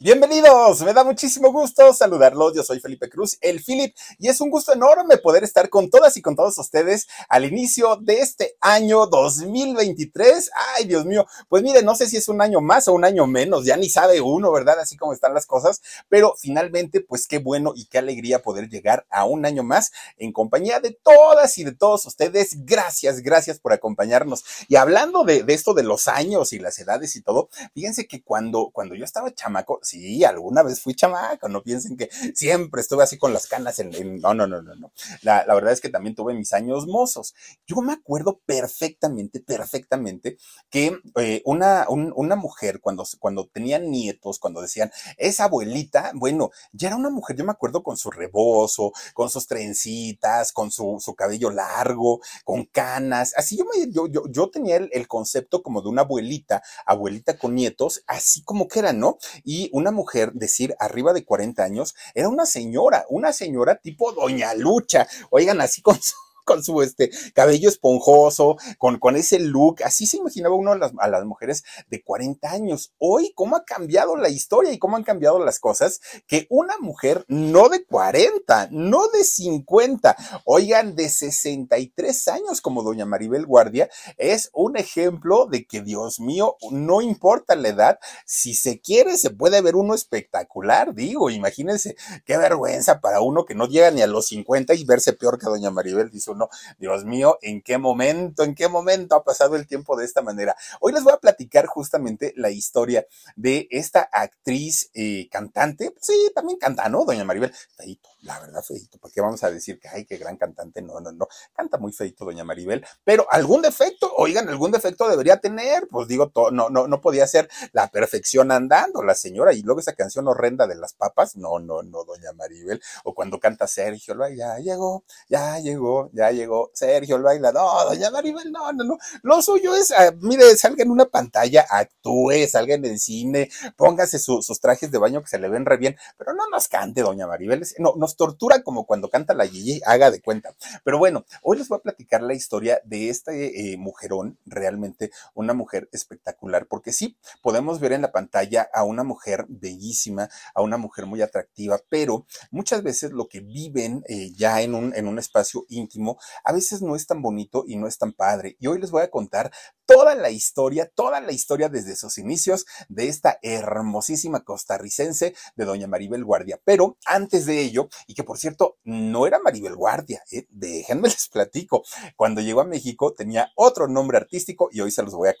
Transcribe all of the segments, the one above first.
Bienvenidos, me da muchísimo gusto saludarlos. Yo soy Felipe Cruz, el Philip, y es un gusto enorme poder estar con todas y con todos ustedes al inicio de este año 2023. Ay, Dios mío, pues mire, no sé si es un año más o un año menos, ya ni sabe uno, ¿verdad? Así como están las cosas, pero finalmente, pues qué bueno y qué alegría poder llegar a un año más en compañía de todas y de todos ustedes. Gracias, gracias por acompañarnos. Y hablando de, de esto de los años y las edades y todo, fíjense que cuando, cuando yo estaba chamaco, sí, alguna vez fui chamaco, no piensen que siempre estuve así con las canas no, no, no, no, no. La, la verdad es que también tuve mis años mozos. Yo me acuerdo perfectamente, perfectamente que eh, una, un- una mujer cuando, cuando tenían nietos, cuando decían, esa abuelita, bueno, ya era una mujer, yo me acuerdo con su rebozo, con sus trencitas, con su, su cabello largo, con canas, así yo, me, yo, yo, yo tenía el, el concepto como de una abuelita, abuelita con nietos, así como que era, ¿no? Y una mujer, decir arriba de 40 años, era una señora, una señora tipo Doña Lucha, oigan, así con su con su este cabello esponjoso, con, con ese look, así se imaginaba uno a las, mujeres de 40 años. Hoy, ¿cómo ha cambiado la historia y cómo han cambiado las cosas? Que una mujer no de 40, no de 50, oigan, de 63 años como doña Maribel Guardia, es un ejemplo de que, Dios mío, no importa la edad, si se quiere, se puede ver uno espectacular, digo, imagínense, qué vergüenza para uno que no llega ni a los 50 y verse peor que doña Maribel, dice uno, Dios mío, ¿en qué momento, en qué momento ha pasado el tiempo de esta manera? Hoy les voy a platicar justamente la historia de esta actriz eh, cantante, sí, también canta, ¿no? Doña Maribel, feito, la verdad, feito, ¿por qué vamos a decir que, ay, qué gran cantante? No, no, no, canta muy feito doña Maribel, pero algún defecto, oigan, algún defecto debería tener, pues digo, no, no, no podía ser la perfección andando la señora, y luego esa canción horrenda de las papas, no, no, no, doña Maribel, o cuando canta Sergio, ya llegó, ya llegó, ya llegó, Sergio el baila, no, doña Maribel, no, no, no, lo suyo es, ah, mire, salga en una pantalla, actúe, salga en el cine, póngase su- sus trajes de baño que se le ven re bien, pero no nos cante, doña Maribel, no, nos tortura como cuando canta la Gigi, haga de cuenta. Pero bueno, hoy les voy a platicar la historia de este eh, mujerón, realmente una mujer espectacular, porque sí, podemos ver en la pantalla a una mujer bellísima, a una mujer muy atractiva, pero muchas veces lo que viven eh, ya en un, en un espacio íntimo, a veces no es tan bonito y no es tan padre. Y hoy les voy a contar toda la historia, toda la historia desde sus inicios de esta hermosísima costarricense de doña Maribel Guardia. Pero antes de ello, y que por cierto, no era Maribel Guardia, ¿eh? déjenme les platico. Cuando llegó a México tenía otro nombre artístico y hoy se los voy a,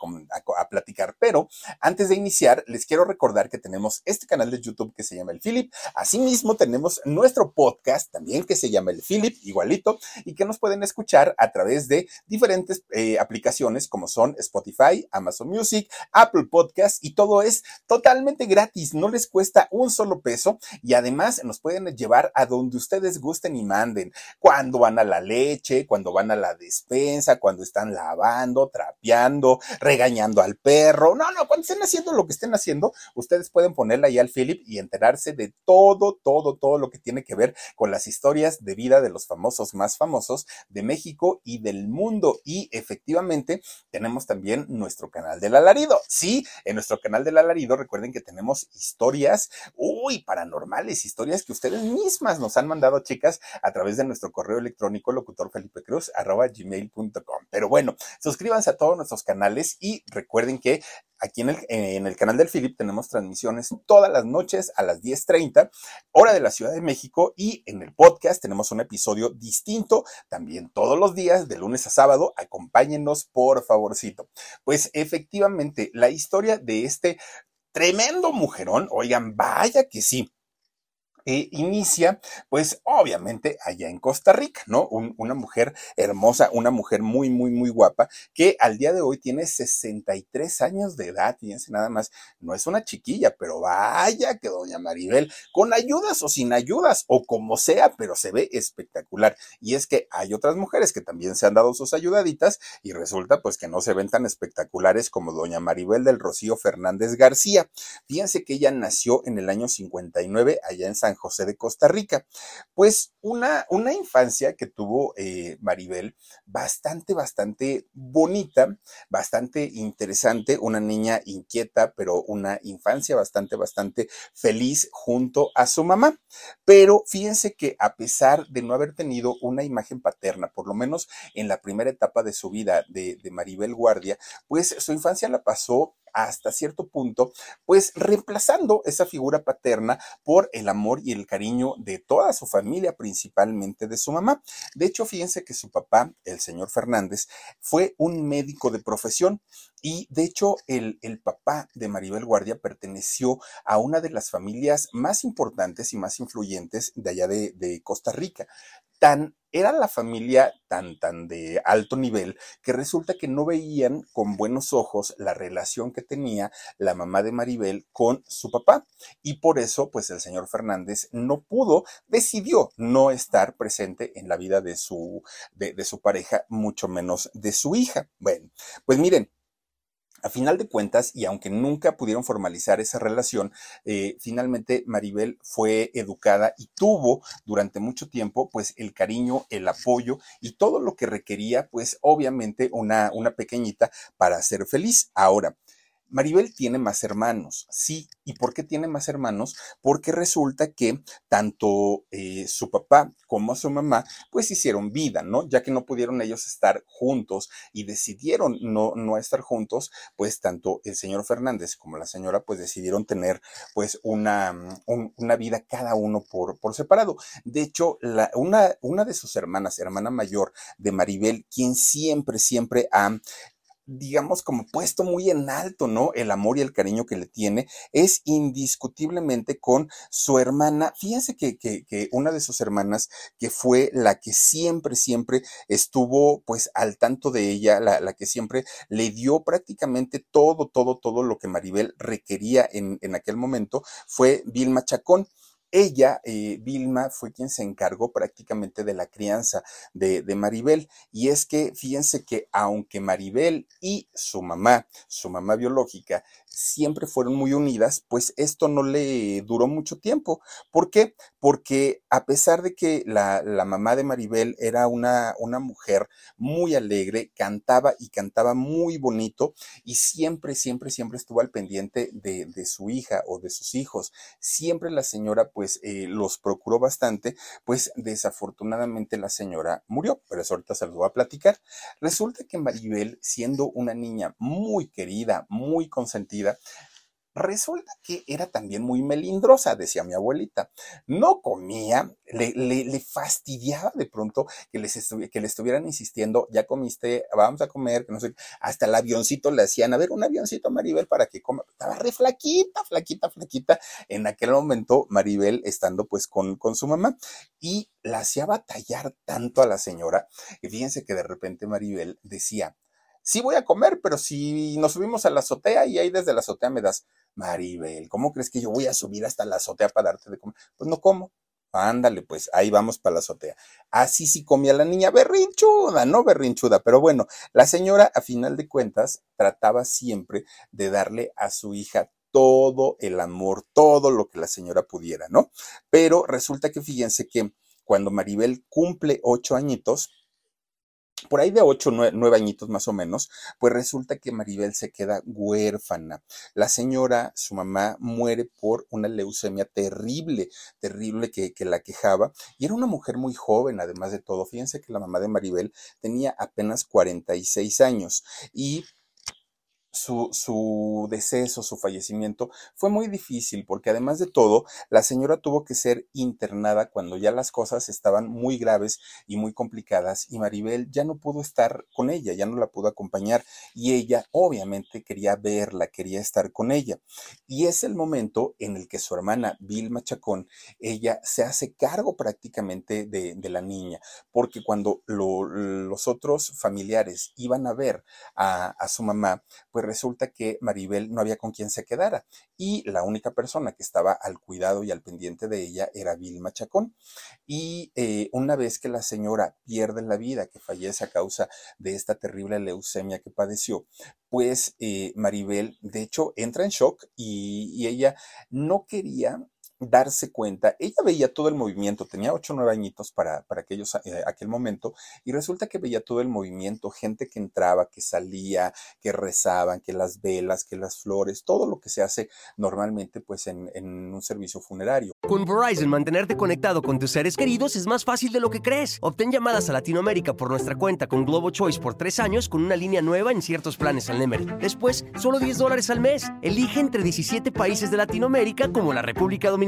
a platicar. Pero antes de iniciar, les quiero recordar que tenemos este canal de YouTube que se llama El Philip. Asimismo, tenemos nuestro podcast también que se llama El Philip, igualito, y que nos pueden escuchar a través de diferentes eh, aplicaciones como son Spotify, Amazon Music, Apple Podcast y todo es totalmente gratis, no les cuesta un solo peso y además nos pueden llevar a donde ustedes gusten y manden, cuando van a la leche, cuando van a la despensa, cuando están lavando, trapeando, regañando al perro, no, no, cuando estén haciendo lo que estén haciendo, ustedes pueden ponerle ahí al Philip y enterarse de todo, todo, todo lo que tiene que ver con las historias de vida de los famosos más famosos de México y del mundo. Y efectivamente tenemos también nuestro canal del alarido. Sí, en nuestro canal del alarido recuerden que tenemos historias, uy, paranormales, historias que ustedes mismas nos han mandado, chicas, a través de nuestro correo electrónico locutorfelipecruz arroba gmail.com. Pero bueno, suscríbanse a todos nuestros canales y recuerden que aquí en el, en el canal del Philip tenemos transmisiones todas las noches a las 10.30, hora de la Ciudad de México, y en el podcast tenemos un episodio distinto también todos los días, de lunes a sábado. Acompáñenos, por favorcito. Pues efectivamente, la historia de este tremendo mujerón, oigan, vaya que sí inicia, pues obviamente allá en Costa Rica, ¿no? una mujer hermosa, una mujer muy, muy, muy guapa, que al día de hoy tiene 63 años de edad, fíjense nada más, no es una chiquilla, pero vaya que doña Maribel, con ayudas o sin ayudas, o como sea, pero se ve espectacular. Y es que hay otras mujeres que también se han dado sus ayudaditas y resulta pues que no se ven tan espectaculares como doña Maribel del Rocío Fernández García. Fíjense que ella nació en el año 59 allá en San José de Costa Rica. Pues una, una infancia que tuvo eh, Maribel bastante, bastante bonita, bastante interesante, una niña inquieta, pero una infancia bastante, bastante feliz junto a su mamá. Pero fíjense que a pesar de no haber tenido una imagen paterna, por lo menos en la primera etapa de su vida de, de Maribel Guardia, pues su infancia la pasó hasta cierto punto, pues reemplazando esa figura paterna por el amor y el cariño de toda su familia, principalmente de su mamá. De hecho, fíjense que su papá, el señor Fernández, fue un médico de profesión. Y de hecho, el, el, papá de Maribel Guardia perteneció a una de las familias más importantes y más influyentes de allá de, de Costa Rica. Tan era la familia tan, tan de alto nivel que resulta que no veían con buenos ojos la relación que tenía la mamá de Maribel con su papá. Y por eso, pues el señor Fernández no pudo, decidió no estar presente en la vida de su, de, de su pareja, mucho menos de su hija. Bueno, pues miren, a final de cuentas, y aunque nunca pudieron formalizar esa relación, eh, finalmente Maribel fue educada y tuvo durante mucho tiempo, pues, el cariño, el apoyo y todo lo que requería, pues, obviamente, una, una pequeñita para ser feliz. Ahora, Maribel tiene más hermanos, sí. ¿Y por qué tiene más hermanos? Porque resulta que tanto eh, su papá como su mamá, pues hicieron vida, ¿no? Ya que no pudieron ellos estar juntos y decidieron no, no estar juntos, pues tanto el señor Fernández como la señora, pues decidieron tener pues una, un, una vida cada uno por, por separado. De hecho, una, una de sus hermanas, hermana mayor de Maribel, quien siempre, siempre ha digamos, como puesto muy en alto, ¿no? El amor y el cariño que le tiene es indiscutiblemente con su hermana. Fíjense que, que, que, una de sus hermanas, que fue la que siempre, siempre estuvo, pues, al tanto de ella, la, la que siempre le dio prácticamente todo, todo, todo lo que Maribel requería en, en aquel momento, fue Vilma Chacón ella, eh, Vilma, fue quien se encargó prácticamente de la crianza de, de, Maribel. Y es que fíjense que aunque Maribel y su mamá, su mamá biológica, siempre fueron muy unidas, pues esto no le duró mucho tiempo. ¿Por qué? Porque a pesar de que la, la mamá de Maribel era una, una mujer muy alegre, cantaba y cantaba muy bonito y siempre, siempre, siempre estuvo al pendiente de, de su hija o de sus hijos. Siempre la señora pues eh, los procuró bastante, pues desafortunadamente la señora murió, pero ahorita se los voy a platicar. Resulta que Maribel, siendo una niña muy querida, muy consentida, Resulta que era también muy melindrosa, decía mi abuelita. No comía, le, le, fastidiaba de pronto que, les le estuvieran insistiendo, ya comiste, vamos a comer, que no sé, hasta el avioncito le hacían, a ver, un avioncito, Maribel, para que coma. Estaba re flaquita, flaquita, flaquita. En aquel momento, Maribel estando pues con, con su mamá y la hacía batallar tanto a la señora. Y fíjense que de repente Maribel decía, sí voy a comer, pero si nos subimos a la azotea y ahí desde la azotea me das, Maribel, ¿cómo crees que yo voy a subir hasta la azotea para darte de comer? Pues no como. Ándale, pues ahí vamos para la azotea. Así sí comía la niña berrinchuda, no berrinchuda, pero bueno, la señora a final de cuentas trataba siempre de darle a su hija todo el amor, todo lo que la señora pudiera, ¿no? Pero resulta que fíjense que cuando Maribel cumple ocho añitos, por ahí de ocho, nueve, nueve, añitos más o menos, pues resulta que Maribel se queda huérfana. La señora, su mamá, muere por una leucemia terrible, terrible que, que, la quejaba. Y era una mujer muy joven, además de todo. Fíjense que la mamá de Maribel tenía apenas 46 años. Y su, su deceso, su fallecimiento, fue muy difícil porque además de todo, la señora tuvo que ser internada cuando ya las cosas estaban muy graves y muy complicadas y Maribel ya no pudo estar con ella, ya no la pudo acompañar y ella obviamente quería verla, quería estar con ella. Y es el momento en el que su hermana Vilma Chacón, ella se hace cargo prácticamente de, de la niña, porque cuando lo, los otros familiares iban a ver a, a su mamá, pues resulta que Maribel no había con quien se quedara y la única persona que estaba al cuidado y al pendiente de ella era Vilma Chacón. Y eh, una vez que la señora pierde la vida, que fallece a causa de esta terrible leucemia que padeció, pues eh, Maribel, de hecho, entra en shock y, y ella no quería darse cuenta. Ella veía todo el movimiento, tenía ocho o nueve añitos para, para aquellos, eh, aquel momento, y resulta que veía todo el movimiento, gente que entraba, que salía, que rezaban, que las velas, que las flores, todo lo que se hace normalmente pues en, en un servicio funerario. Con Verizon, mantenerte conectado con tus seres queridos es más fácil de lo que crees. Obtén llamadas a Latinoamérica por nuestra cuenta con Globo Choice por tres años con una línea nueva en ciertos planes al Nemery. Después, solo 10 dólares al mes. Elige entre 17 países de Latinoamérica como la República Dominicana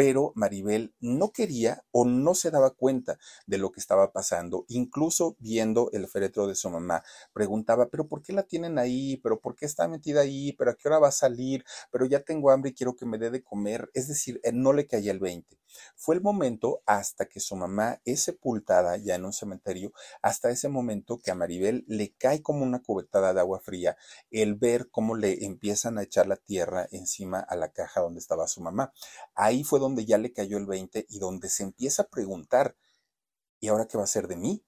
pero Maribel no quería o no se daba cuenta de lo que estaba pasando. Incluso viendo el féretro de su mamá, preguntaba, pero ¿por qué la tienen ahí? ¿Pero por qué está metida ahí? ¿Pero a qué hora va a salir? Pero ya tengo hambre y quiero que me dé de comer. Es decir, eh, no le caía el 20. Fue el momento hasta que su mamá es sepultada ya en un cementerio, hasta ese momento que a Maribel le cae como una cubetada de agua fría el ver cómo le empiezan a echar la tierra encima a la caja donde estaba su mamá. Ahí fue donde ya le cayó el 20 y donde se empieza a preguntar, ¿y ahora qué va a ser de mí?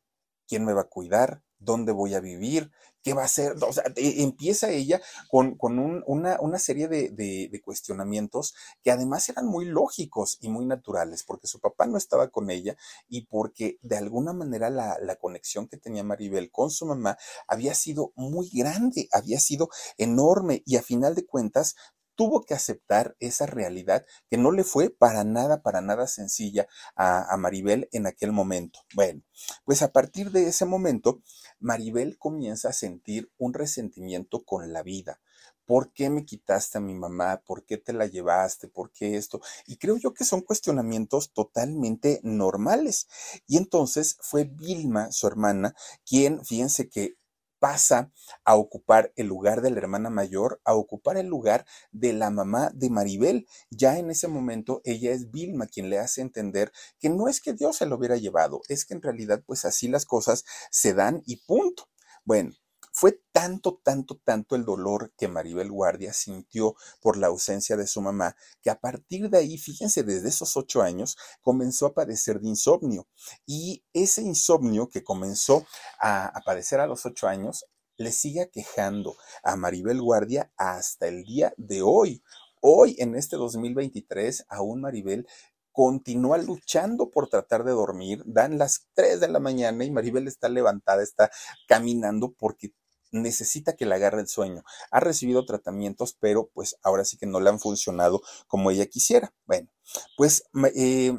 ¿Quién me va a cuidar? ¿Dónde voy a vivir? ¿Qué va a hacer? O sea, e, empieza ella con, con un, una, una, serie de, de, de, cuestionamientos que además eran muy lógicos y muy naturales, porque su papá no estaba con ella y porque de alguna manera la, la conexión que tenía Maribel con su mamá había sido muy grande, había sido enorme y a final de cuentas tuvo que aceptar esa realidad que no le fue para nada, para nada sencilla a, Maribel en aquel momento. Bueno, pues a partir de ese momento, Maribel comienza a sentir un resentimiento con la vida. ¿Por qué me quitaste a mi mamá? ¿Por qué te la llevaste? ¿Por qué esto? Y creo yo que son cuestionamientos totalmente normales. Y entonces fue Vilma, su hermana, quien, fíjense que pasa a ocupar el lugar de la hermana mayor, a ocupar el lugar de la mamá de Maribel. Ya en ese momento ella es Vilma quien le hace entender que no es que Dios se lo hubiera llevado, es que en realidad pues así las cosas se dan y punto. Bueno, fue tanto, tanto, tanto el dolor que Maribel Guardia sintió por la ausencia de su mamá, que a partir de ahí, fíjense, desde esos ocho años, comenzó a padecer de insomnio. Y ese insomnio que comenzó a, a padecer a los ocho años, le sigue quejando a Maribel Guardia hasta el día de hoy. Hoy, en este 2023, aún Maribel continúa luchando por tratar de dormir. Dan las 3 de la mañana y Maribel está levantada, está caminando porque necesita que le agarre el sueño. Ha recibido tratamientos, pero pues ahora sí que no le han funcionado como ella quisiera. Bueno, pues eh,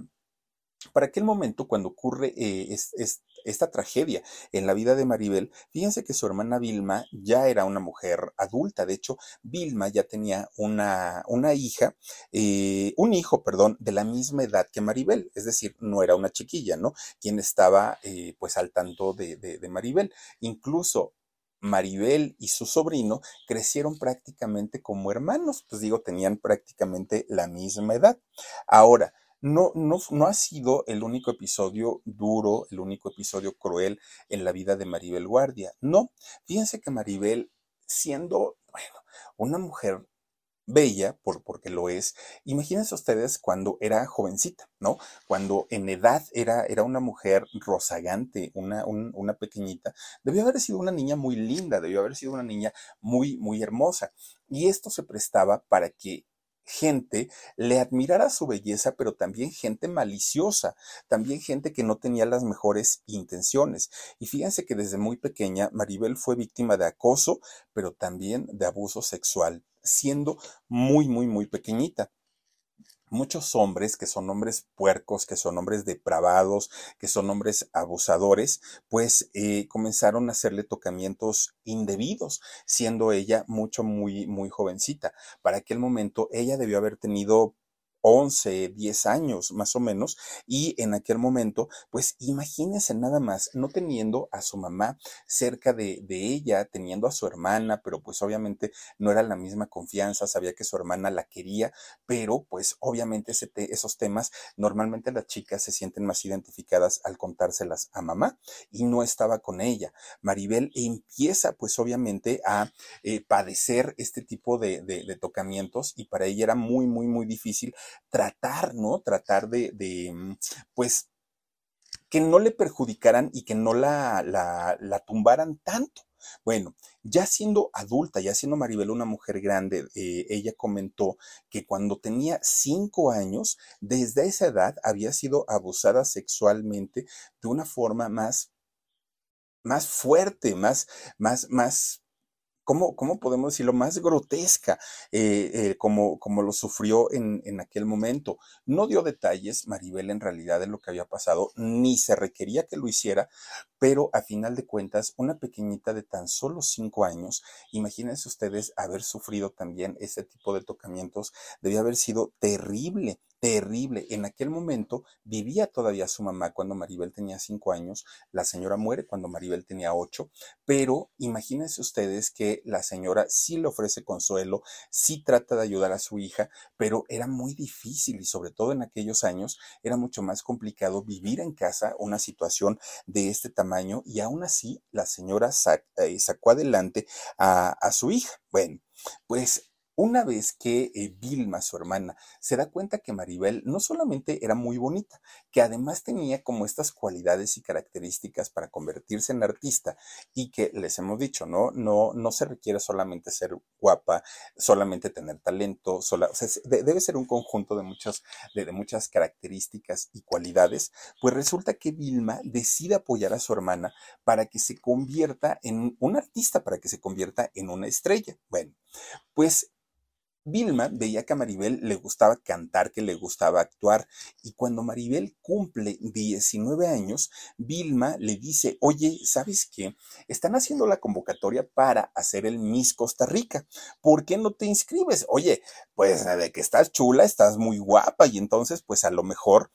para aquel momento, cuando ocurre eh, es, es, esta tragedia en la vida de Maribel, fíjense que su hermana Vilma ya era una mujer adulta. De hecho, Vilma ya tenía una, una hija, eh, un hijo, perdón, de la misma edad que Maribel. Es decir, no era una chiquilla, ¿no? Quien estaba pues al tanto de Maribel. Incluso Maribel y su sobrino crecieron prácticamente como hermanos, pues digo, tenían prácticamente la misma edad. Ahora, no, no, no, ha sido el único episodio duro, el único episodio cruel en la vida de Maribel Guardia. No, fíjense que Maribel, siendo, bueno, una mujer bella, por, porque lo es. Imagínense ustedes cuando era jovencita, ¿no? Cuando en edad era, era una mujer rozagante, una, un, una pequeñita. Debió haber sido una niña muy linda, debió haber sido una niña muy, muy hermosa. Y esto se prestaba para que gente le admirara su belleza, pero también gente maliciosa, también gente que no tenía las mejores intenciones. Y fíjense que desde muy pequeña Maribel fue víctima de acoso, pero también de abuso sexual, siendo muy, muy, muy pequeñita muchos hombres que son hombres puercos, que son hombres depravados, que son hombres abusadores, pues eh, comenzaron a hacerle tocamientos indebidos, siendo ella mucho, muy, muy jovencita. Para aquel momento ella debió haber tenido 11, 10 años más o menos, y en aquel momento, pues imagínense nada más, no teniendo a su mamá cerca de, de, ella, teniendo a su hermana, pero pues obviamente no era la misma confianza, sabía que su hermana la quería, pero pues obviamente ese esos temas, normalmente las chicas se sienten más identificadas al contárselas a mamá y no estaba con ella. Maribel empieza pues obviamente a eh, padecer este tipo de, de, de tocamientos y para ella era muy, muy, muy difícil tratar, ¿no? Tratar de, de mm, pues, que no le perjudicaran y que no la, la, la tumbaran tanto. Bueno, ya siendo adulta, ya siendo Maribel una mujer grande, eh, ella comentó que cuando tenía cinco años, desde esa edad había sido abusada sexualmente de una forma más, más fuerte, más, más, más ¿cómo, cómo podemos decirlo? Más grotesca, eh, eh, como, como lo sufrió en, en aquel momento. No dio detalles, Maribel, en realidad, de lo que había pasado, ni se requería que lo hiciera, pero a final de cuentas, una pequeñita de tan solo cinco años, imagínense ustedes haber sufrido también ese tipo de tocamientos, debía haber sido terrible terrible. En aquel momento vivía todavía su mamá cuando Maribel tenía cinco años, la señora muere cuando Maribel tenía ocho, pero imagínense ustedes que la señora sí le ofrece consuelo, sí trata de ayudar a su hija, pero era muy difícil y sobre todo en aquellos años era mucho más complicado vivir en casa una situación de este tamaño y aún así la señora eh, sacó adelante a, a su hija. Bueno, pues una vez que eh, Vilma, su hermana, se da cuenta que Maribel no solamente era muy bonita, que además tenía como estas cualidades y características para convertirse en artista y que les hemos dicho, ¿no? No, no se requiere solamente ser guapa, solamente tener talento, sola, debe ser un conjunto de muchas, de, de muchas características y cualidades, pues resulta que Vilma decide apoyar a su hermana para que se convierta en un artista, para que se convierta en una estrella. Bueno, pues Vilma veía que a Maribel le gustaba cantar, que le gustaba actuar, y cuando Maribel cumple 19 años, Vilma le dice, oye, ¿sabes qué? Están haciendo la convocatoria para hacer el Miss Costa Rica, ¿por qué no te inscribes? Oye, pues de que estás chula, estás muy guapa, y entonces, pues a lo mejor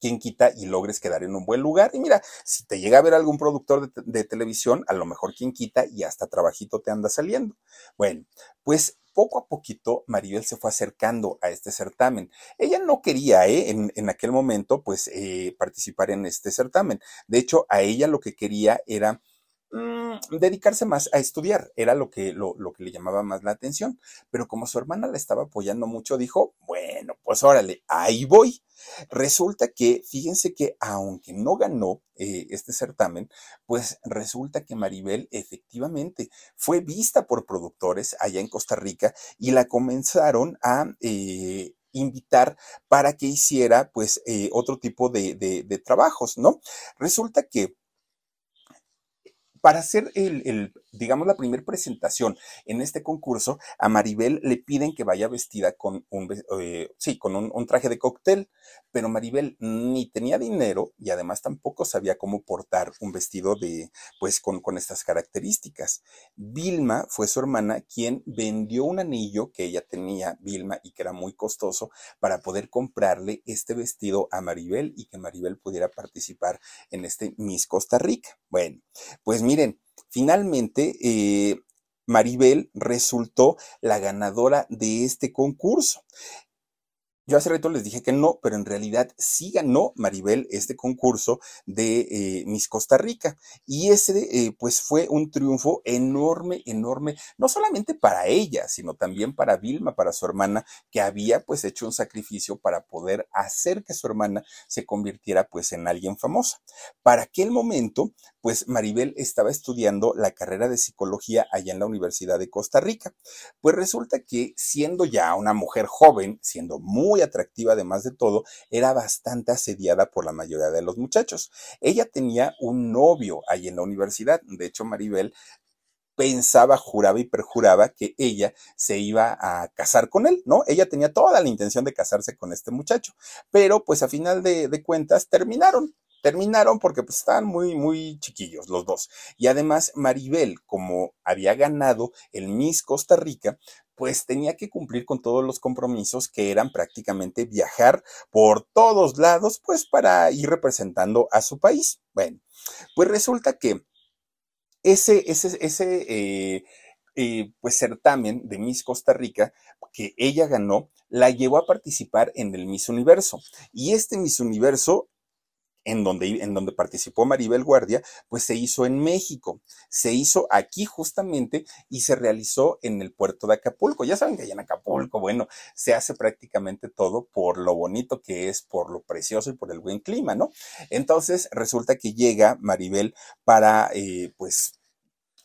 quien quita y logres quedar en un buen lugar. Y mira, si te llega a ver algún productor de, de, televisión, a lo mejor quien quita y hasta trabajito te anda saliendo. Bueno, pues poco a poquito Maribel se fue acercando a este certamen. Ella no quería, ¿eh? en, en, aquel momento, pues, eh, participar en este certamen. De hecho, a ella lo que quería era mmm, dedicarse más a estudiar, era lo que, lo, lo, que le llamaba más la atención. Pero como su hermana la estaba apoyando mucho, dijo, bueno, pues órale, ahí voy. Resulta que, fíjense que aunque no ganó eh, este certamen, pues resulta que Maribel efectivamente fue vista por productores allá en Costa Rica y la comenzaron a... Eh, invitar para que hiciera pues eh, otro tipo de, de, de trabajos, ¿no? Resulta que para hacer el, el digamos, la primera presentación en este concurso, a Maribel le piden que vaya vestida con un, eh, sí, con un, un, traje de cóctel, pero Maribel ni tenía dinero y además tampoco sabía cómo portar un vestido de, pues, con, con estas características. Vilma fue su hermana quien vendió un anillo que ella tenía, Vilma, y que era muy costoso, para poder comprarle este vestido a Maribel y que Maribel pudiera participar en este Miss Costa Rica. Bueno, pues miren, Finalmente, eh, Maribel resultó la ganadora de este concurso. Yo hace rato les dije que no, pero en realidad sí ganó Maribel este concurso de eh, Miss Costa Rica. Y ese, eh, pues, fue un triunfo enorme, enorme, no solamente para ella, sino también para Vilma, para su hermana, que había, pues, hecho un sacrificio para poder hacer que su hermana se convirtiera, pues, en alguien famosa. Para aquel momento, pues Maribel estaba estudiando la carrera de psicología allá en la Universidad de Costa Rica. Pues resulta que siendo ya una mujer joven, siendo muy atractiva además de todo, era bastante asediada por la mayoría de los muchachos. Ella tenía un novio ahí en la universidad. De hecho, Maribel pensaba, juraba y perjuraba que ella se iba a casar con él, ¿no? Ella tenía toda la intención de casarse con este muchacho, pero pues a final de cuentas terminaron. Terminaron porque pues estaban muy, muy chiquillos los dos. Y además Maribel, como había ganado el Miss Costa Rica, pues tenía que cumplir con todos los compromisos que eran prácticamente viajar por todos lados, pues para ir representando a su país. Bueno, pues resulta que ese, ese, ese eh, eh, pues certamen de Miss Costa Rica que ella ganó, la llevó a participar en el Miss Universo. Y este Miss Universo en donde, en donde participó Maribel Guardia, pues se hizo en México. Se hizo aquí justamente y se realizó en el puerto de Acapulco. Ya saben que allá en Acapulco, bueno, se hace prácticamente todo por lo bonito que es, por lo precioso y por el buen clima, ¿no? Entonces resulta que llega Maribel para, eh, pues,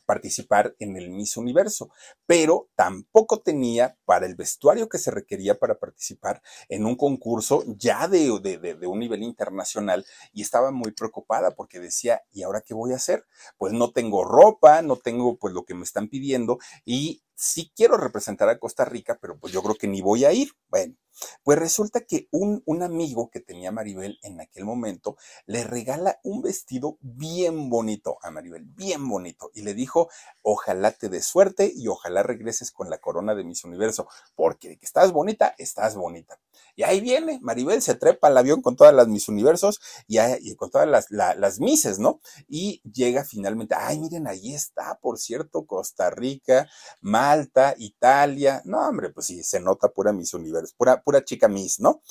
participar en el Miss Universo, pero tampoco tenía para el vestuario que se requería para participar en un concurso ya de, de, un nivel internacional y estaba muy preocupada porque decía, ¿y ahora qué voy a hacer? Pues no tengo ropa, no tengo pues lo que me están pidiendo y sí quiero representar a Costa Rica, pero pues yo creo que ni voy a ir. Bueno, pues resulta que un, un, amigo que tenía Maribel en aquel momento le regala un vestido bien bonito a Maribel, bien bonito, y le dijo, ojalá te dé suerte y ojalá regreses con la corona de Miss Universo, porque de que estás bonita, estás bonita. Y ahí viene, Maribel se trepa al avión con todas las Miss Universos y, con todas las, las Misses, ¿no? Y llega finalmente, ay, miren, ahí está, por cierto, Costa Rica, Malta, Italia. No, hombre, pues sí, se nota pura Miss Universo, pura, pura chica Miss, ¿no?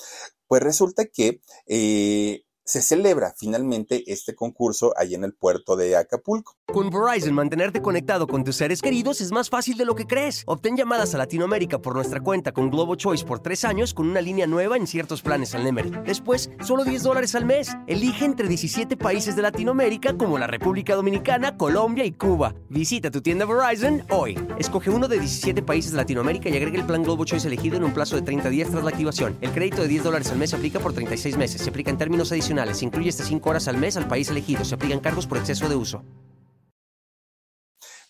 Pues resulta que eh, se celebra finalmente este concurso ahí en el puerto de Acapulco. Con Verizon, mantenerte conectado con tus seres queridos es más fácil de lo que crees. Obtén llamadas a Latinoamérica por nuestra cuenta con Globo Choice por tres años con una línea nueva en ciertos planes al Nemery. Después, solo 10 dólares al mes. Elige entre 17 países de Latinoamérica como la República Dominicana, Colombia y Cuba. Visita tu tienda Verizon hoy. Escoge uno de 17 países de Latinoamérica y agrega el plan Globo Choice elegido en un plazo de 30 días tras la activación. El crédito de 10 dólares al mes se aplica por 36 meses. Se aplica en términos adicionales se incluye hasta 5 horas al mes al país elegido. Se aplican cargos por exceso de uso.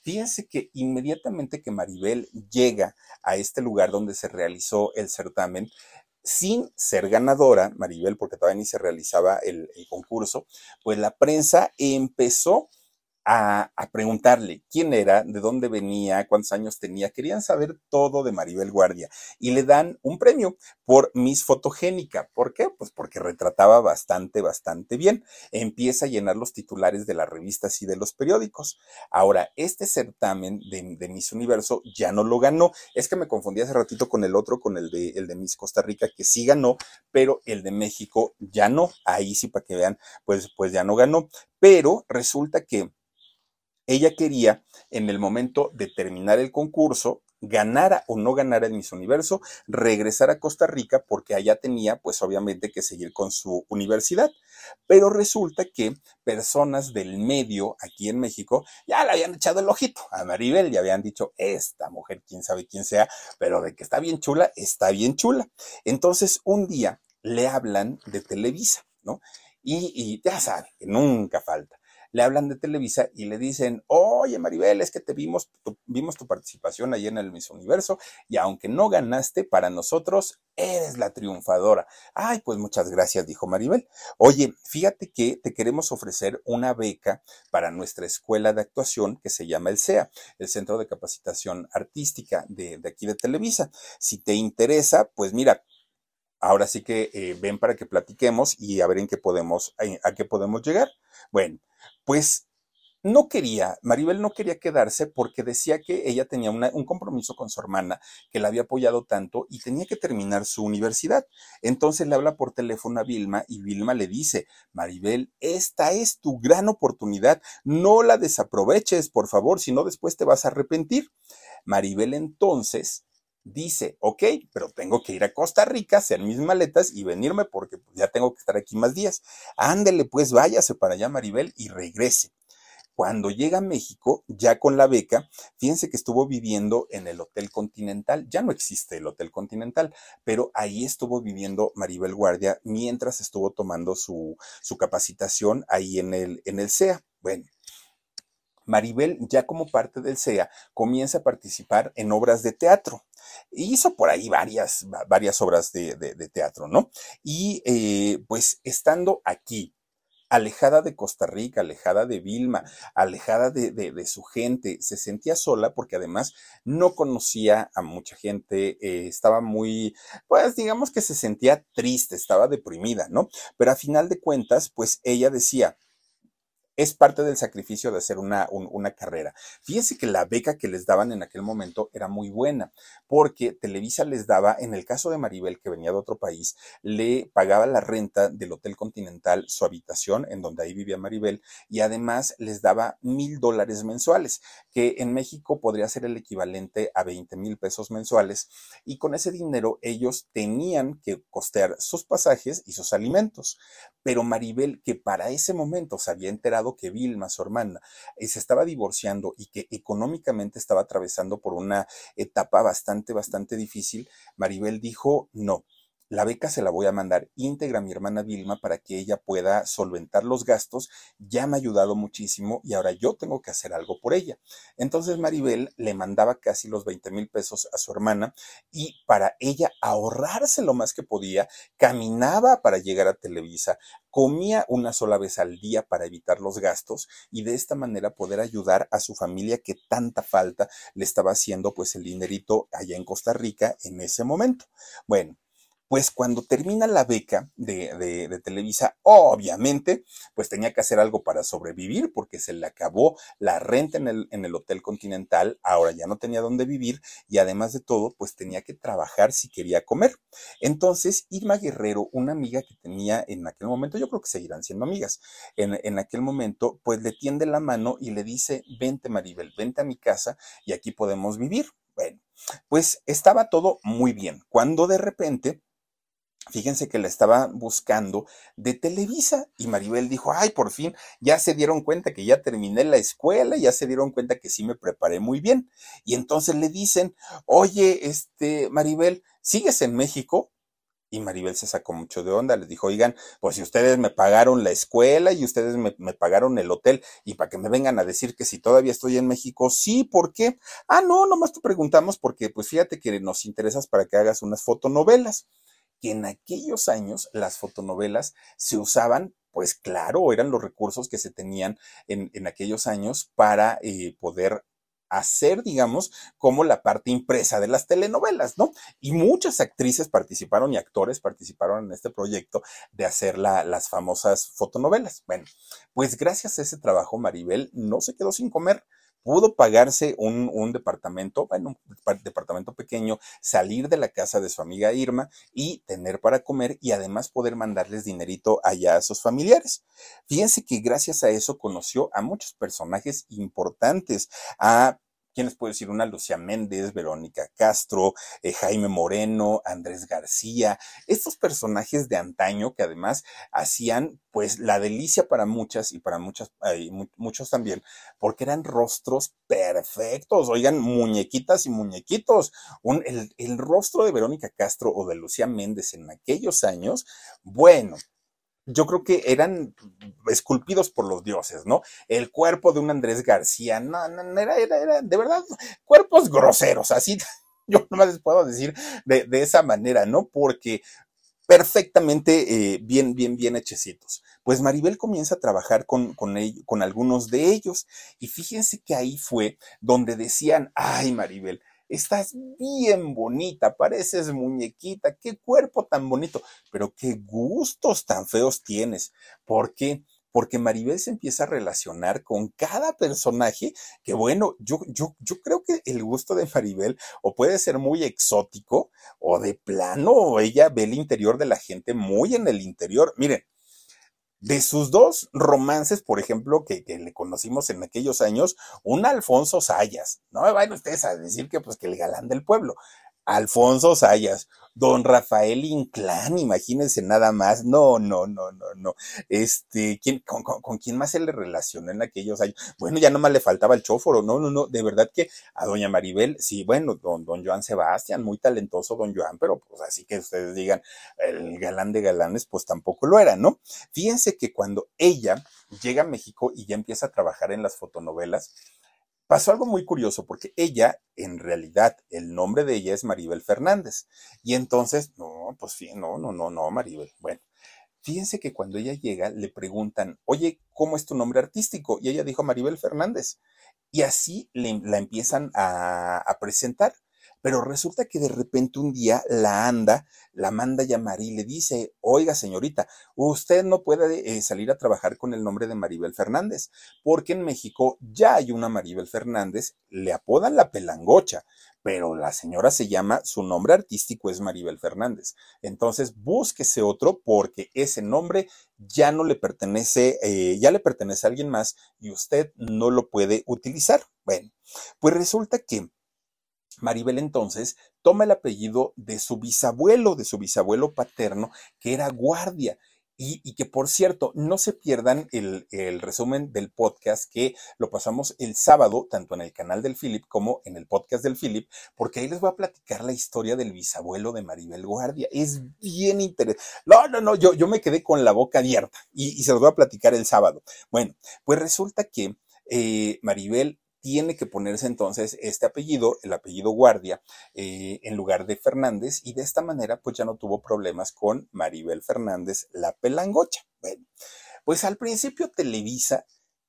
Fíjense que inmediatamente que Maribel llega a este lugar donde se realizó el certamen, sin ser ganadora, Maribel, porque todavía ni se realizaba el, el concurso, pues la prensa empezó a, preguntarle quién era, de dónde venía, cuántos años tenía. Querían saber todo de Maribel Guardia y le dan un premio por Miss Fotogénica. ¿Por qué? Pues porque retrataba bastante, bastante bien. Empieza a llenar los titulares de las revistas y de los periódicos. Ahora, este certamen de, de Miss Universo ya no lo ganó. Es que me confundí hace ratito con el otro, con el de, el de Miss Costa Rica, que sí ganó, pero el de México ya no. Ahí sí, para que vean, pues, pues ya no ganó. Pero resulta que ella quería, en el momento de terminar el concurso, ganara o no ganara el Miss Universo, regresar a Costa Rica porque allá tenía, pues obviamente, que seguir con su universidad. Pero resulta que personas del medio aquí en México ya le habían echado el ojito a Maribel y habían dicho, esta mujer, quién sabe quién sea, pero de que está bien chula, está bien chula. Entonces, un día le hablan de Televisa, ¿no? Y, ya saben que nunca falta le hablan de Televisa y le dicen, oye Maribel, es que te vimos, tu, vimos tu participación ahí en el Miss Universo y aunque no ganaste, para nosotros eres la triunfadora. Ay, pues muchas gracias, dijo Maribel. Oye, fíjate que te queremos ofrecer una beca para nuestra escuela de actuación que se llama el CEA, el Centro de Capacitación Artística de, aquí de Televisa. Si te interesa, pues mira, ahora sí que eh, ven para que platiquemos y a ver en qué podemos, a qué podemos llegar. Bueno, pues no quería, Maribel no quería quedarse porque decía que ella tenía un compromiso con su hermana, que la había apoyado tanto y tenía que terminar su universidad. Entonces le habla por teléfono a Vilma y Vilma le dice, Maribel, esta es tu gran oportunidad, no la desaproveches, por favor, si no después te vas a arrepentir. Maribel entonces dice, ok, pero tengo que ir a Costa Rica, hacer mis maletas y venirme porque pues, ya tengo que estar aquí más días. Ándele, pues váyase para allá, Maribel, y regrese. Cuando llega a México, ya con la beca, fíjense que estuvo viviendo en el Hotel Continental. Ya no existe el Hotel Continental, pero ahí estuvo viviendo Maribel Guardia mientras estuvo tomando su, su capacitación ahí en el, en el CEA. Bueno, Maribel, ya como parte del CEA, comienza a participar en obras de teatro. Hizo por ahí varias, varias obras de, teatro, ¿no? Y eh, pues estando aquí, alejada de Costa Rica, alejada de Vilma, alejada de, su gente, se sentía sola porque además no conocía a mucha gente, eh, estaba muy, pues digamos que se sentía triste, estaba deprimida, ¿no? Pero a final de cuentas, pues ella decía, es parte del sacrificio de hacer una, una, carrera. Fíjense que la beca que les daban en aquel momento era muy buena, porque Televisa les daba, en el caso de Maribel, que venía de otro país, le pagaba la renta del Hotel Continental, su habitación, en donde ahí vivía Maribel, y además les daba mil dólares mensuales, que en México podría ser el equivalente a 20 mil pesos mensuales, y con ese dinero ellos tenían que costear sus pasajes y sus alimentos. Pero Maribel, que para ese momento se había enterado que Vilma, su hermana, eh, se estaba divorciando y que económicamente estaba atravesando por una etapa bastante, bastante difícil, Maribel dijo, no, la beca se la voy a mandar íntegra a mi hermana Vilma para que ella pueda solventar los gastos. Ya me ha ayudado muchísimo y ahora yo tengo que hacer algo por ella. Entonces Maribel le mandaba casi los 20 mil pesos a su hermana y para ella ahorrarse lo más que podía, caminaba para llegar a Televisa, comía una sola vez al día para evitar los gastos y de esta manera poder ayudar a su familia que tanta falta le estaba haciendo pues el dinerito allá en Costa Rica en ese momento. Bueno, pues cuando termina la beca de, Televisa, obviamente, pues tenía que hacer algo para sobrevivir porque se le acabó la renta en el, en el Hotel Continental, ahora ya no tenía dónde vivir y además de todo, pues tenía que trabajar si quería comer. Entonces, Irma Guerrero, una amiga que tenía en aquel momento, yo creo que seguirán siendo amigas, en, en aquel momento, pues le tiende la mano y le dice, vente Maribel, vente a mi casa y aquí podemos vivir. Bueno, pues estaba todo muy bien, cuando de repente Fíjense que la estaba buscando de Televisa y Maribel dijo, ay, por fin, ya se dieron cuenta que ya terminé la escuela, ya se dieron cuenta que sí me preparé muy bien. Y entonces le dicen, oye, este, Maribel, ¿sigues en México? Y Maribel se sacó mucho de onda, les dijo, oigan, pues si ustedes me pagaron la escuela y ustedes me, me, pagaron el hotel y para que me vengan a decir que si todavía estoy en México, sí, ¿por qué? Ah, no, nomás te preguntamos porque pues fíjate que nos interesas para que hagas unas fotonovelas que en aquellos años las fotonovelas se usaban, pues claro, eran los recursos que se tenían en, en aquellos años para eh, poder hacer, digamos, como la parte impresa de las telenovelas, ¿no? Y muchas actrices participaron y actores participaron en este proyecto de hacer las famosas fotonovelas. Bueno, pues gracias a ese trabajo, Maribel no se quedó sin comer pudo pagarse un, departamento, bueno, un departamento pequeño, salir de la casa de su amiga Irma y tener para comer y además poder mandarles dinerito allá a sus familiares. Fíjense que gracias a eso conoció a muchos personajes importantes, a ¿Quién les puede decir? Una Lucía Méndez, Verónica Castro, eh, Jaime Moreno, Andrés García, estos personajes de antaño que además hacían pues la delicia para muchas y para muchas, muchos también, porque eran rostros perfectos, oigan, muñequitas y muñequitos. El, el rostro de Verónica Castro o de Lucía Méndez en aquellos años, bueno, yo creo que eran esculpidos por los dioses, ¿no? El cuerpo de un Andrés García, no, no, era, era, era, de verdad, cuerpos groseros, así, yo no les puedo decir de, de esa manera, ¿no? Porque perfectamente eh, bien, bien, bien hechecitos. Pues Maribel comienza a trabajar con, con, con algunos de ellos y fíjense que ahí fue donde decían, ay Maribel, Estás bien bonita, pareces muñequita, qué cuerpo tan bonito, pero qué gustos tan feos tienes. ¿Por qué? Porque Maribel se empieza a relacionar con cada personaje que, bueno, yo, yo, yo creo que el gusto de Maribel o puede ser muy exótico o de plano, ella ve el interior de la gente muy en el interior. Miren, de sus dos romances, por ejemplo, que, le conocimos en aquellos años, un Alfonso Sayas. No me vayan ustedes a decir que, pues, que el galán del pueblo. Alfonso Sayas. Don Rafael Inclán, imagínense nada más, no, no, no, no, no, este, ¿quién, con, quién más se le relacionó en aquellos años? Bueno, ya nomás le faltaba el chóforo, no, no, no, de verdad que a doña Maribel, sí, bueno, don, don Joan Sebastián, muy talentoso don Joan, pero pues así que ustedes digan, el galán de galanes, pues tampoco lo era, ¿no? Fíjense que cuando ella llega a México y ya empieza a trabajar en las fotonovelas, pasó algo muy curioso porque ella, en realidad, el nombre de ella es Maribel Fernández. Y entonces, no, pues sí, no, no, no, no, Maribel. Bueno, fíjense que cuando ella llega le preguntan, oye, ¿cómo es tu nombre artístico? Y ella dijo Maribel Fernández. Y así la empiezan a, a presentar. Pero resulta que de repente un día la anda, la manda llamar y le dice, oiga señorita, usted no puede eh, salir a trabajar con el nombre de Maribel Fernández, porque en México ya hay una Maribel Fernández, le apodan la pelangocha, pero la señora se llama, su nombre artístico es Maribel Fernández. Entonces búsquese otro porque ese nombre ya no le pertenece, eh, ya le pertenece a alguien más y usted no lo puede utilizar. Bueno, pues resulta que Maribel entonces toma el apellido de su bisabuelo, de su bisabuelo paterno, que era guardia. Y, que por cierto, no se pierdan el, resumen del podcast que lo pasamos el sábado, tanto en el canal del Philip como en el podcast del Philip, porque ahí les voy a platicar la historia del bisabuelo de Maribel Guardia. Es bien interesante. No, no, no, yo, yo me quedé con la boca abierta y, y se los voy a platicar el sábado. Bueno, pues resulta que eh, Maribel tiene que ponerse entonces este apellido, el apellido Guardia, eh, en lugar de Fernández, y de esta manera pues ya no tuvo problemas con Maribel Fernández, la pelangocha. Bueno, pues al principio Televisa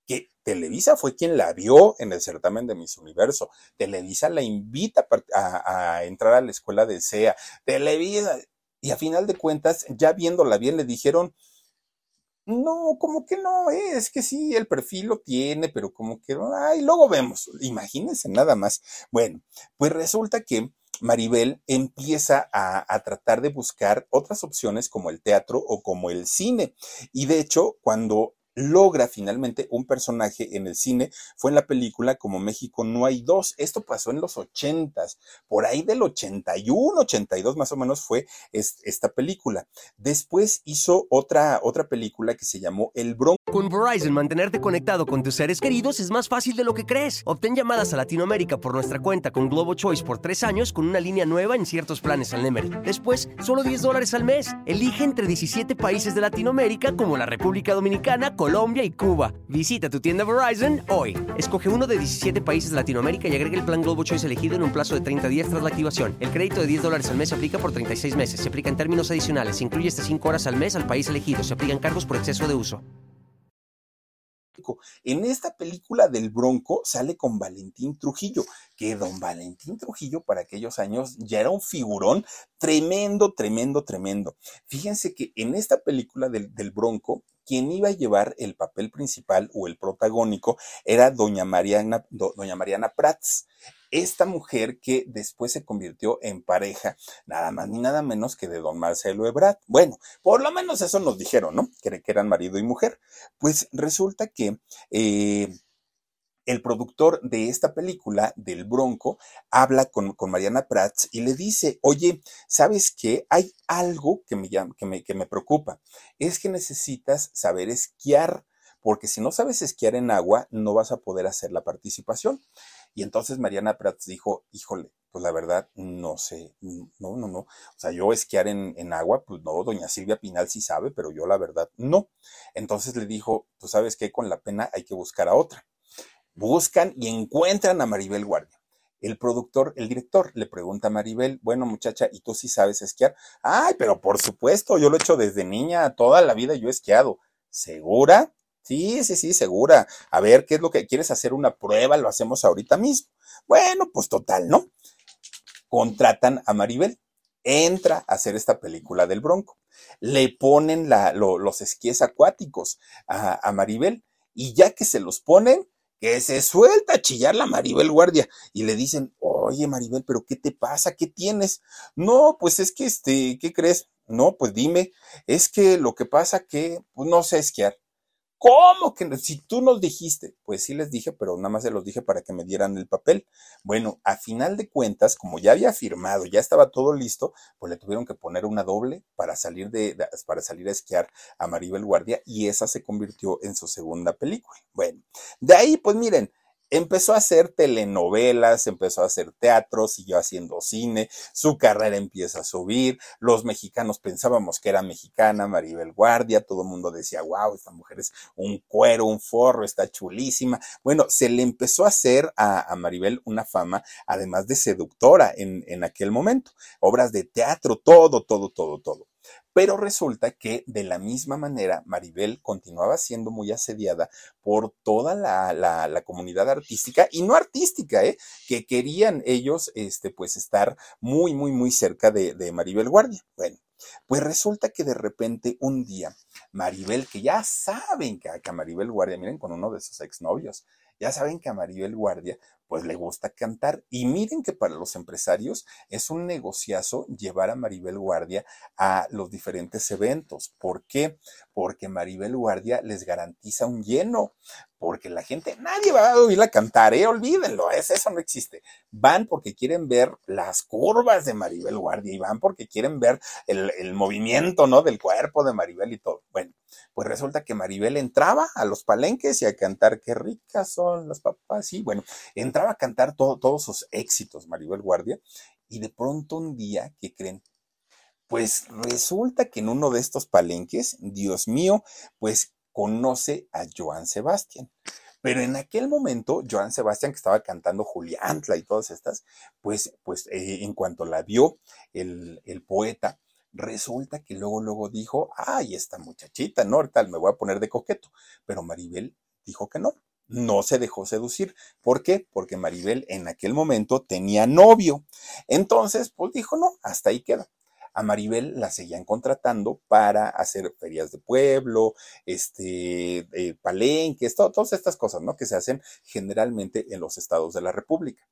que Televisa fue quien la vio en el certamen de Miss Universo. Televisa la invita a, a, entrar a la escuela de SEA. Televisa, y a final de cuentas, ya viéndola bien, le dijeron, no, como que no, es que sí, el perfil lo tiene, pero como que, ay, luego vemos, imagínense nada más. Bueno, pues resulta que Maribel empieza a, a, tratar de buscar otras opciones como el teatro o como el cine. Y de hecho, cuando logra finalmente un personaje en el cine fue en la película Como México no hay dos. Esto pasó en los ochentas, por ahí del 81, 82 más o menos fue esta película. Después hizo otra, otra película que se llamó El Bronco. Con Verizon, mantenerte conectado con tus seres queridos es más fácil de lo que crees. Obtén llamadas a Latinoamérica por nuestra cuenta con Globo Choice por tres años con una línea nueva en ciertos planes al Nemery. Después, solo 10 dólares al mes. Elige entre 17 países de Latinoamérica como la República Dominicana, Colombia y Cuba. Visita tu tienda Verizon hoy. Escoge uno de 17 países de Latinoamérica y agrega el plan Globo Choice elegido en un plazo de 30 días tras la activación. El crédito de 10 dólares al mes se aplica por 36 meses. Se aplica en términos adicionales. Se incluye hasta 5 horas al mes al país elegido. Se aplican cargos por exceso de uso. En esta película del Bronco sale con Valentín Trujillo, que don Valentín Trujillo para aquellos años ya era un figurón tremendo, tremendo, tremendo. Fíjense que en esta película del, del Bronco, quien iba a llevar el papel principal o el protagónico era doña Mariana, doña Mariana Prats esta mujer que después se convirtió en pareja, nada más ni nada menos que de don Marcelo Ebrard. Bueno, por lo menos eso nos dijeron, ¿no? Que, eran marido y mujer. Pues resulta que eh, el productor de esta película, del Bronco, habla con, Mariana Prats y le dice, oye, ¿sabes qué? Hay algo que me, que, me, que me preocupa. Es que necesitas saber esquiar porque si no sabes esquiar en agua, no vas a poder hacer la participación. Y entonces Mariana Prats dijo, híjole, pues la verdad, no sé, no, no, no. O sea, yo esquiar en, en, agua, pues no, doña Silvia Pinal sí sabe, pero yo la verdad no. Entonces le dijo, tú sabes qué, con la pena hay que buscar a otra. Buscan y encuentran a Maribel Guardia. El productor, el director, le pregunta a Maribel, bueno muchacha, ¿y tú sí sabes esquiar? Ay, pero por supuesto, yo lo he hecho desde niña, toda la vida yo he esquiado. ¿Segura? Sí, sí, sí, segura. A ver, ¿qué es lo que quieres hacer? Una prueba, lo hacemos ahorita mismo. Bueno, pues total, ¿no? Contratan a Maribel, entra a hacer esta película del Bronco. Le ponen los esquíes acuáticos a, a Maribel y ya que se los ponen, que se suelta a chillar la Maribel Guardia y le dicen, oye Maribel, pero ¿qué te pasa? ¿Qué tienes? No, pues es que este, ¿qué crees? No, pues dime, es que lo que pasa que pues, no sé esquiar. ¿Cómo que si tú nos dijiste? Pues sí les dije, pero nada más se los dije para que me dieran el papel. Bueno, a final de cuentas, como ya había firmado, ya estaba todo listo, pues le tuvieron que poner una doble para salir de, para salir a esquiar a Maribel Guardia y esa se convirtió en su segunda película. Bueno, de ahí, pues miren, empezó a hacer telenovelas, empezó a hacer teatro, siguió haciendo cine, su carrera empieza a subir, los mexicanos pensábamos que era mexicana, Maribel Guardia, todo el mundo decía, wow, esta mujer es un cuero, un forro, está chulísima. Bueno, se le empezó a hacer a, Maribel una fama, además de seductora en, en aquel momento, obras de teatro, todo, todo, todo, todo. Pero resulta que de la misma manera Maribel continuaba siendo muy asediada por toda la, comunidad artística y no artística, ¿eh? que querían ellos este, pues estar muy, muy, muy cerca de, Maribel Guardia. Bueno, pues resulta que de repente un día Maribel, que ya saben que a Maribel Guardia, miren con uno de sus exnovios, ya saben que a Maribel Guardia pues le gusta cantar. Y miren que para los empresarios es un negociazo llevar a Maribel Guardia a los diferentes eventos. ¿Por qué? Porque Maribel Guardia les garantiza un lleno. Porque la gente, nadie va a oírla cantar, ¿eh? olvídenlo, eso no existe. Van porque quieren ver las curvas de Maribel Guardia y van porque quieren ver el, el movimiento, ¿no? Del cuerpo de Maribel y todo. Bueno, pues resulta que Maribel entraba a los palenques y a cantar qué ricas son las papas. Y bueno, entraba a cantar todos sus éxitos, Maribel Guardia. Y de pronto un día, ¿qué creen? Pues resulta que en uno de estos palenques, Dios mío, pues conoce a Joan Sebastián. Pero en aquel momento, Joan Sebastián, que estaba cantando Juliantla y todas estas, pues, pues eh, en cuanto la vio el, el poeta, Resulta que luego, luego dijo, ay, esta muchachita, ¿no? Tal, me voy a poner de coqueto. Pero Maribel dijo que no, no se dejó seducir. ¿Por qué? Porque Maribel en aquel momento tenía novio. Entonces, pues dijo, no, hasta ahí queda. A Maribel la seguían contratando para hacer ferias de pueblo, este, eh, palenques, todas estas cosas, ¿no? Que se hacen generalmente en los estados de la República.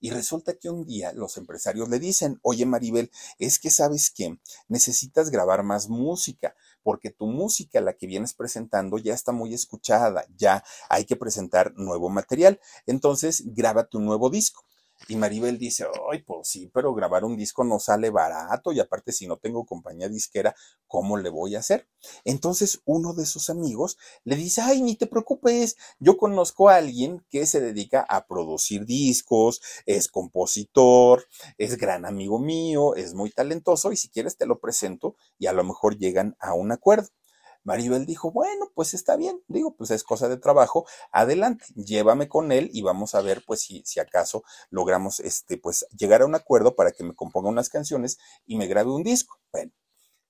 Y resulta que un día los empresarios le dicen, oye Maribel, es que sabes que necesitas grabar más música, porque tu música, la que vienes presentando, ya está muy escuchada, ya hay que presentar nuevo material. Entonces, graba tu nuevo disco. Y Maribel dice, ay, pues sí, pero grabar un disco no sale barato y aparte si no tengo compañía disquera, ¿cómo le voy a hacer? Entonces uno de sus amigos le dice, ay, ni te preocupes, yo conozco a alguien que se dedica a producir discos, es compositor, es gran amigo mío, es muy talentoso y si quieres te lo presento y a lo mejor llegan a un acuerdo. Maribel dijo, bueno, pues está bien, digo, pues es cosa de trabajo, adelante, llévame con él y vamos a ver, pues si, si acaso logramos, este, pues llegar a un acuerdo para que me componga unas canciones y me grabe un disco. Bueno,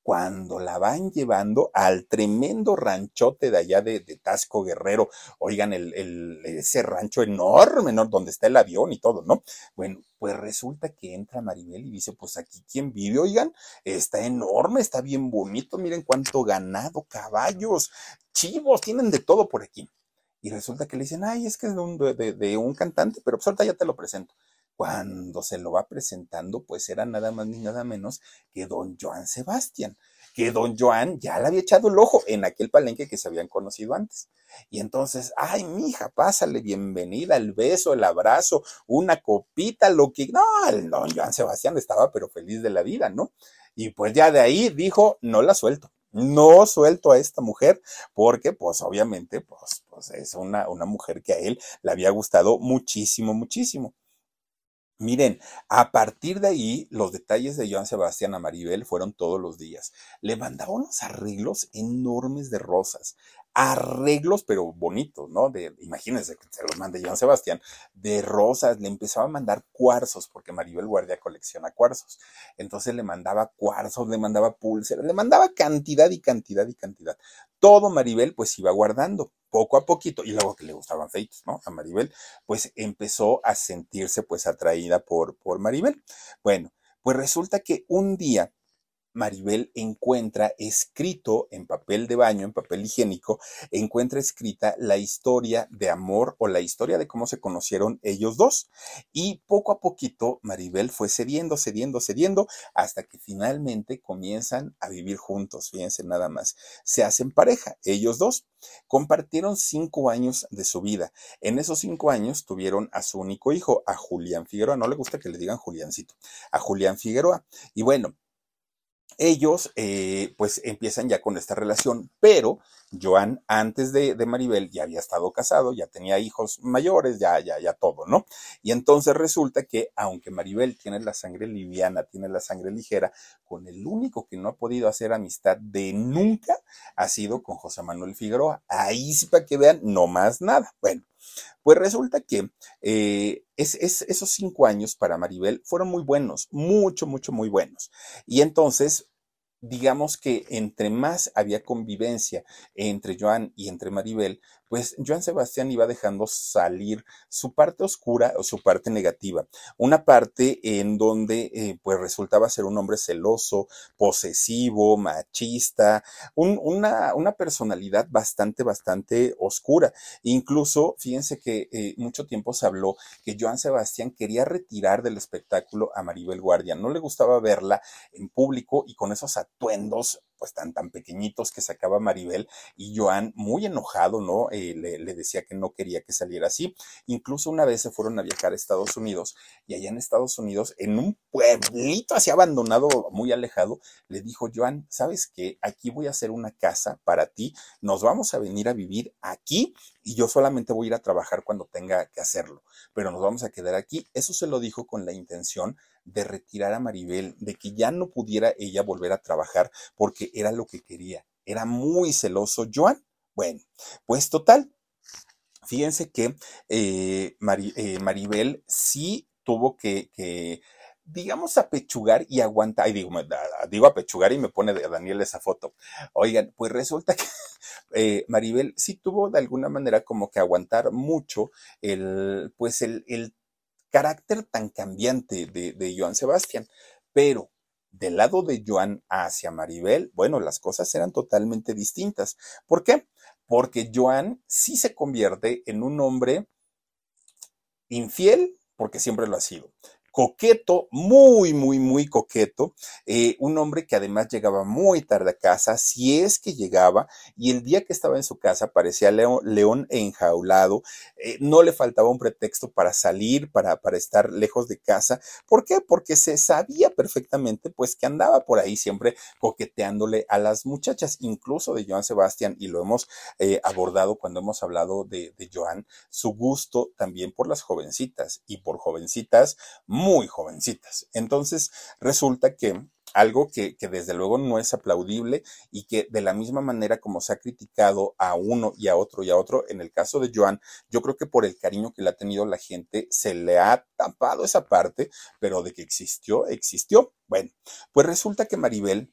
cuando la van llevando al tremendo ranchote de allá de, Tasco Guerrero, oigan, el, ese rancho enorme, ¿no? Donde está el avión y todo, ¿no? Bueno, pues resulta que entra Maribel y dice, pues aquí quién vive, oigan, está enorme, está bien bonito, miren cuánto ganado, caballos, chivos, tienen de todo por aquí. Y resulta que le dicen, ay, es que es de un, de, cantante, pero pues ya te lo presento cuando se lo va presentando, pues era nada más ni nada menos que don Joan Sebastián, que don Joan ya le había echado el ojo en aquel palenque que se habían conocido antes. Y entonces, ay, mija, pásale, bienvenida, el beso, el abrazo, una copita, lo que. No, el don Joan Sebastián estaba pero feliz de la vida, ¿no? Y pues ya de ahí dijo, no la suelto. No suelto a esta mujer porque, pues, obviamente, pues, pues es una, una mujer que a él le había gustado muchísimo, muchísimo. Miren, a partir de ahí, los detalles de Joan Sebastián a Maribel fueron todos los días. Le mandaba unos arreglos enormes de rosas, arreglos, pero bonitos, ¿no? De, imagínense que se los mande Joan Sebastián, de rosas, le empezaba a mandar cuarzos, porque Maribel Guardia colecciona cuarzos. Entonces le mandaba cuarzos, le mandaba pulseras, le mandaba cantidad y cantidad y cantidad. Todo Maribel pues iba guardando poco a poquito, y luego que le gustaban feitos, ¿no? A Maribel, pues empezó a sentirse pues atraída por, por Maribel. Bueno, pues resulta que un día Maribel encuentra escrito en papel de baño, en papel higiénico, encuentra escrita la historia de amor o la historia de cómo se conocieron ellos dos. Y poco a poquito Maribel fue cediendo, cediendo, cediendo, hasta que finalmente comienzan a vivir juntos. Fíjense nada más. Se hacen pareja, ellos dos. Compartieron cinco años de su vida. En esos cinco años tuvieron a su único hijo, a Julián Figueroa. No le gusta que le digan Juliancito, a Julián Figueroa. Y bueno, ellos eh, pues empiezan ya con esta relación, pero Joan antes de, Maribel ya había estado casado, ya tenía hijos mayores, ya, ya, ya todo, ¿no? Y entonces resulta que aunque Maribel tiene la sangre liviana, tiene la sangre ligera, con el único que no ha podido hacer amistad de nunca ha sido con José Manuel Figueroa. Ahí sí para que vean, no más nada. Bueno, pues resulta que eh, es, esos cinco años para Maribel fueron muy buenos, mucho, mucho, muy buenos. Y entonces digamos que entre más había convivencia entre Joan y entre Maribel, pues Joan Sebastián iba dejando salir su parte oscura o su parte negativa, una parte en donde eh, pues resultaba ser un hombre celoso, posesivo, machista, una, una, personalidad bastante, bastante oscura. Incluso, fíjense que eh, mucho tiempo se habló que Joan Sebastián quería retirar del espectáculo a Maribel Guardia, no le gustaba verla en público y con esos atuendos pues tan, tan pequeñitos que sacaba Maribel y Joan muy enojado, ¿no? Eh, le, le, decía que no quería que saliera así. Incluso una vez se fueron a viajar a Estados Unidos y allá en Estados Unidos, en un pueblito así abandonado, muy alejado, le dijo, Joan, ¿sabes qué? Aquí voy a hacer una casa para ti, nos vamos a venir a vivir aquí y yo solamente voy a ir a trabajar cuando tenga que hacerlo, pero nos vamos a quedar aquí. Eso se lo dijo con la intención de retirar a Maribel, de que ya no pudiera ella volver a trabajar porque era lo que quería. Era muy celoso Joan. Bueno, pues total. Fíjense que eh, eh, Maribel sí tuvo que, digamos, apechugar y aguantar. Y digo, digo apechugar y me pone Daniel esa foto. Oigan, pues resulta que eh, Maribel sí tuvo de alguna manera como que aguantar mucho el, pues el, el carácter tan cambiante de, de Joan Sebastián. Pero del lado de Joan hacia Maribel, bueno, las cosas eran totalmente distintas. ¿Por qué? Porque Joan sí se convierte en un hombre infiel, porque siempre lo ha sido, coqueto, muy, muy, muy coqueto, eh, un hombre que además llegaba muy tarde a casa, si es que llegaba, y el día que estaba en su casa parecía león, enjaulado, eh, no le faltaba un pretexto para salir, para, para estar lejos de casa. ¿Por qué? Porque se sabía perfectamente, pues, que andaba por ahí siempre coqueteándole a las muchachas, incluso de Joan Sebastián, y lo hemos eh, abordado cuando hemos hablado de, de Joan, su gusto también por las jovencitas, y por jovencitas jovencitas. Entonces, resulta que algo que, que, desde luego no es aplaudible y que de la misma manera como se ha criticado a uno y a otro y a otro, en el caso de Joan, yo creo que por el cariño que le ha tenido la gente, se le ha tapado esa parte, pero de que existió, existió. Bueno, pues resulta que Maribel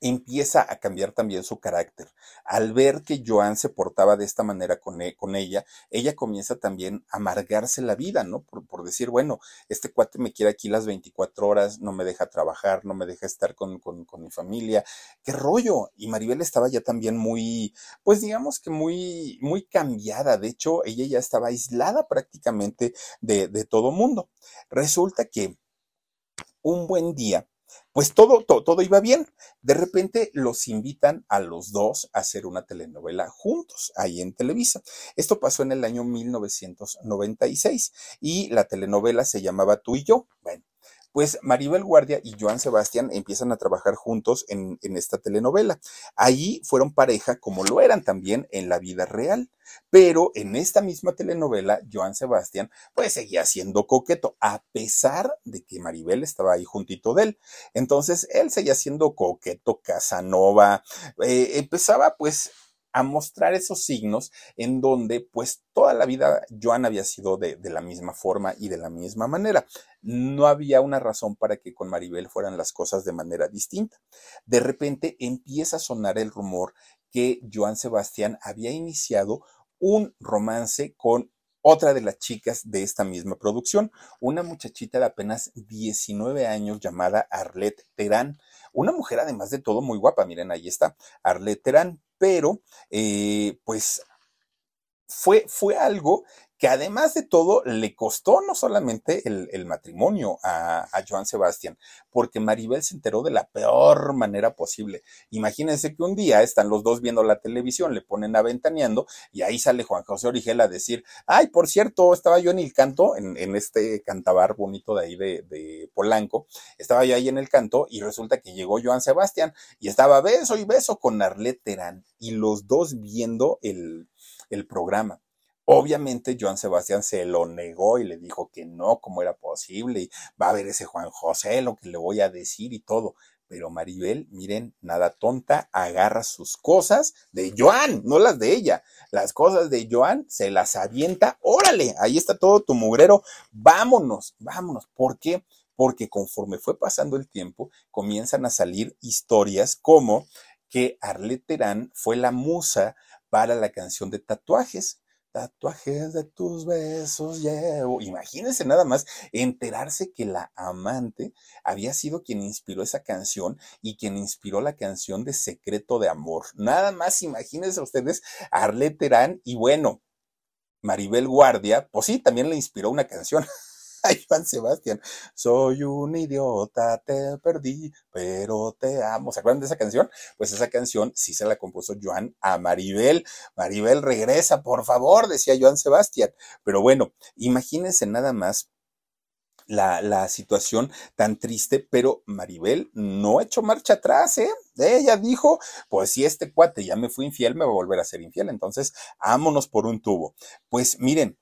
empieza a cambiar también su carácter. Al ver que Joan se portaba de esta manera con, e, ella, ella comienza también a amargarse la vida, ¿no? Por, decir, bueno, este cuate me quiere aquí las 24 horas, no me deja trabajar, no me deja estar con, con, mi familia. ¿Qué rollo? Y Maribel estaba ya también muy, pues digamos que muy, muy cambiada. De hecho, ella ya estaba aislada prácticamente de, de todo mundo. Resulta que un buen día, pues todo, todo, iba bien. De repente los invitan a los dos a hacer una telenovela juntos ahí en Televisa. Esto pasó en el año 1996 y la telenovela se llamaba Tú y yo. Bueno, Pues Maribel Guardia y Joan Sebastián empiezan a trabajar juntos en, esta telenovela. Allí fueron pareja como lo eran también en la vida real. Pero en esta misma telenovela, Joan Sebastián, pues seguía siendo coqueto, a pesar de que Maribel estaba ahí juntito de él. Entonces, él seguía siendo coqueto, Casanova, eh, empezaba pues a mostrar esos signos en donde pues toda la vida Joan había sido de, de, la misma forma y de la misma manera. No había una razón para que con Maribel fueran las cosas de manera distinta. De repente empieza a sonar el rumor que Joan Sebastián había iniciado un romance con otra de las chicas de esta misma producción, una muchachita de apenas 19 años llamada Arlette Terán, una mujer además de todo muy guapa, miren, ahí está, Arlette Terán, pero eh, pues fue, fue algo que además de todo le costó no solamente el, el matrimonio a, a, Joan Sebastián, porque Maribel se enteró de la peor manera posible. Imagínense que un día están los dos viendo la televisión, le ponen aventaneando y ahí sale Juan José Origel a decir, ay, por cierto, estaba yo en el canto, en, en este cantabar bonito de ahí de, de, Polanco, estaba yo ahí en el canto y resulta que llegó Joan Sebastián y estaba beso y beso con Arlette Terán y los dos viendo el, el programa. Obviamente Joan Sebastián se lo negó y le dijo que no, cómo era posible, y va a ver ese Juan José, lo que le voy a decir y todo. Pero Maribel, miren, nada tonta, agarra sus cosas de Joan, no las de ella. Las cosas de Joan se las avienta, órale, ahí está todo tu mugrero, vámonos, vámonos. ¿Por qué? Porque conforme fue pasando el tiempo, comienzan a salir historias como que Arlette Terán fue la musa para la canción de tatuajes tatuajes de tus besos llevo. Imagínense nada más enterarse que la amante había sido quien inspiró esa canción y quien inspiró la canción de Secreto de Amor. Nada más imagínense ustedes Arlette Terán y bueno, Maribel Guardia, pues sí, también le inspiró una canción. a Juan Sebastián. Soy un idiota, te perdí, pero te amo. ¿Se acuerdan de esa canción? Pues esa canción sí se la compuso Joan a Maribel. Maribel, regresa, por favor, decía Joan Sebastián. Pero bueno, imagínense nada más la, la, situación tan triste, pero Maribel no ha hecho marcha atrás, ¿eh? Ella dijo, pues si este cuate ya me fue infiel, me va a volver a ser infiel, entonces ámonos por un tubo. Pues miren,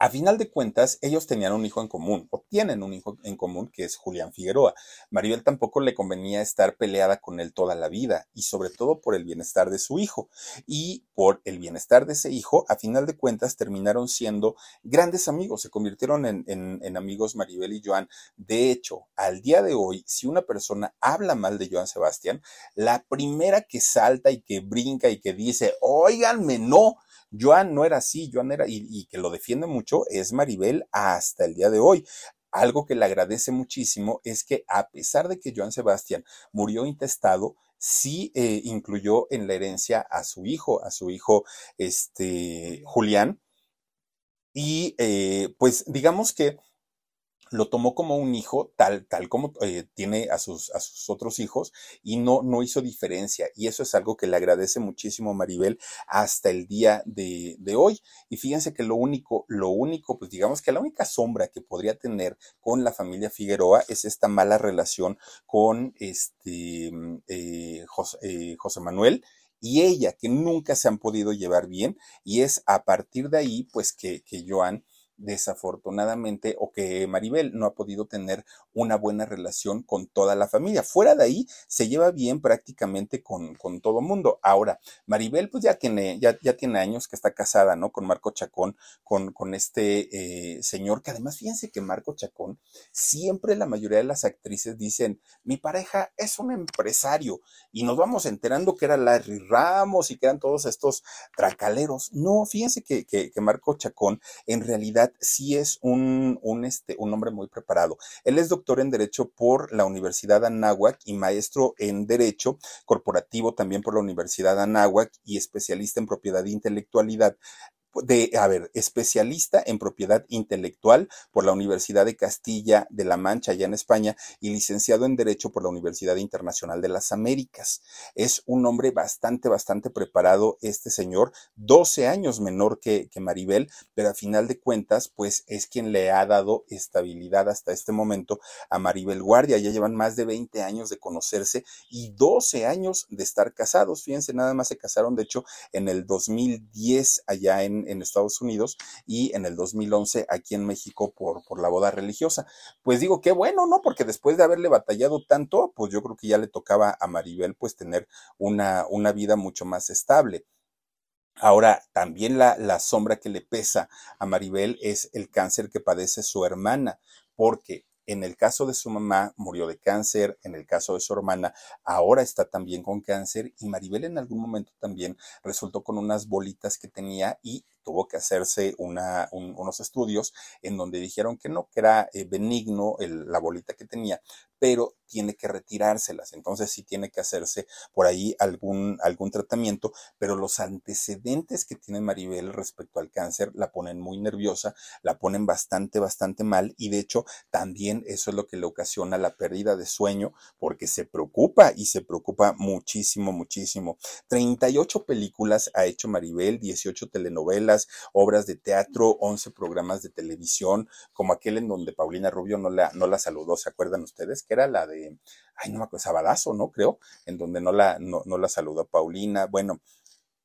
a final de cuentas, ellos tenían un hijo en común, o tienen un hijo en común, que es Julián Figueroa. Maribel tampoco le convenía estar peleada con él toda la vida, y sobre todo por el bienestar de su hijo. Y por el bienestar de ese hijo, a final de cuentas, terminaron siendo grandes amigos, se convirtieron en, en, amigos Maribel y Joan. De hecho, al día de hoy, si una persona habla mal de Joan Sebastián, la primera que salta y que brinca y que dice, óiganme, no, Joan no era así, Joan era, y, y, que lo defiende mucho, es Maribel hasta el día de hoy. Algo que le agradece muchísimo es que a pesar de que Joan Sebastián murió intestado, sí eh, incluyó en la herencia a su hijo, a su hijo, este, Julián. Y eh, pues digamos que lo tomó como un hijo, tal, tal como eh, tiene a sus, a sus otros hijos, y no, no hizo diferencia. Y eso es algo que le agradece muchísimo Maribel hasta el día de, de hoy. Y fíjense que lo único, lo único, pues digamos que la única sombra que podría tener con la familia Figueroa es esta mala relación con este eh, José, eh, José Manuel y ella, que nunca se han podido llevar bien, y es a partir de ahí, pues que, que Joan desafortunadamente o que Maribel no ha podido tener una buena relación con toda la familia. Fuera de ahí se lleva bien prácticamente con, con todo mundo. Ahora, Maribel pues ya tiene, ya, ya tiene años que está casada, ¿no? Con Marco Chacón, con, con este eh, señor, que además fíjense que Marco Chacón, siempre la mayoría de las actrices dicen, mi pareja es un empresario y nos vamos enterando que era Larry Ramos y que eran todos estos tracaleros. No, fíjense que, que, que Marco Chacón en realidad sí es un, un, este, un hombre muy preparado. Él es doctor en Derecho por la Universidad Anáhuac y maestro en Derecho Corporativo también por la Universidad Anáhuac y especialista en propiedad e intelectualidad de, a ver, especialista en propiedad intelectual por la Universidad de Castilla de la Mancha, allá en España, y licenciado en Derecho por la Universidad Internacional de las Américas. Es un hombre bastante, bastante preparado este señor, 12 años menor que, que Maribel, pero a final de cuentas, pues es quien le ha dado estabilidad hasta este momento a Maribel Guardia. Ya llevan más de 20 años de conocerse y 12 años de estar casados. Fíjense, nada más se casaron, de hecho, en el 2010 allá en en, Estados Unidos y en el 2011 aquí en México por, por la boda religiosa. Pues digo, qué bueno, ¿no? Porque después de haberle batallado tanto, pues yo creo que ya le tocaba a Maribel pues tener una, una vida mucho más estable. Ahora, también la, la, sombra que le pesa a Maribel es el cáncer que padece su hermana, porque en el caso de su mamá murió de cáncer, en el caso de su hermana ahora está también con cáncer y Maribel en algún momento también resultó con unas bolitas que tenía y tuvo que hacerse unos estudios en donde dijeron que no, que era eh, benigno la bolita que tenía, pero tiene que retirárselas. Entonces sí tiene que hacerse por ahí algún, algún tratamiento, pero los antecedentes que tiene Maribel respecto al cáncer la ponen muy nerviosa, la ponen bastante, bastante mal y de hecho también eso es lo que le ocasiona la pérdida de sueño porque se preocupa y se preocupa muchísimo, muchísimo. 38 películas ha hecho Maribel, 18 telenovelas, obras de teatro, 11 programas de televisión, como aquel en donde Paulina Rubio no la, no la saludó, ¿se acuerdan ustedes? Que era la de, ay, no me acuerdo, Sabadazo, ¿no? Creo, en donde no la, no, no la saludó Paulina. Bueno,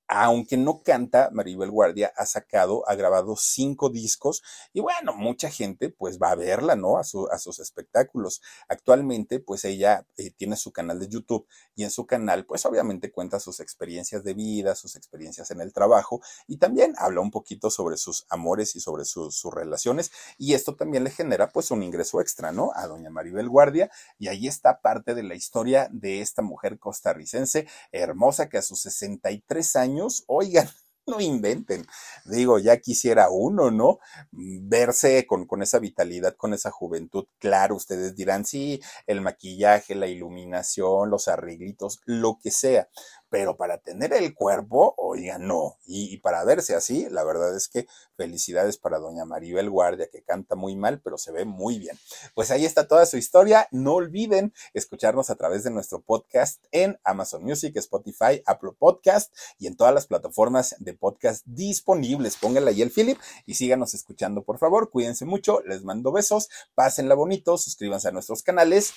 aunque no canta, Maribel Guardia ha sacado, ha grabado cinco discos y bueno, mucha gente pues va a verla, ¿no? A, a sus espectáculos. Actualmente pues ella eh, tiene su canal de YouTube y en su canal pues obviamente cuenta sus experiencias de vida, sus experiencias en el trabajo y también habla un poquito sobre sus amores y sobre sus relaciones y esto también le genera pues un ingreso extra, ¿no? A doña Maribel Guardia y ahí está parte de la historia de esta mujer costarricense hermosa que a sus 63 años oigan, no inventen. Digo, ya quisiera uno, ¿no? Verse con, con, esa vitalidad, con esa juventud. Claro, ustedes dirán, sí, el maquillaje, la iluminación, los arreglitos, lo que sea pero para tener el cuerpo, oiga, no. Y, para verse así, la verdad es que felicidades para doña Maribel Guardia, que canta muy mal, pero se ve muy bien. Pues ahí está toda su historia. No olviden escucharnos a través de nuestro podcast en Amazon Music, Spotify, Apple Podcast y en todas las plataformas de podcast disponibles. Pónganle ahí el Philip y síganos escuchando, por favor. Cuídense mucho, les mando besos, pásenla bonito, suscríbanse a nuestros canales.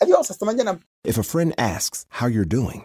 Adiós, hasta mañana. If a friend asks how you're doing,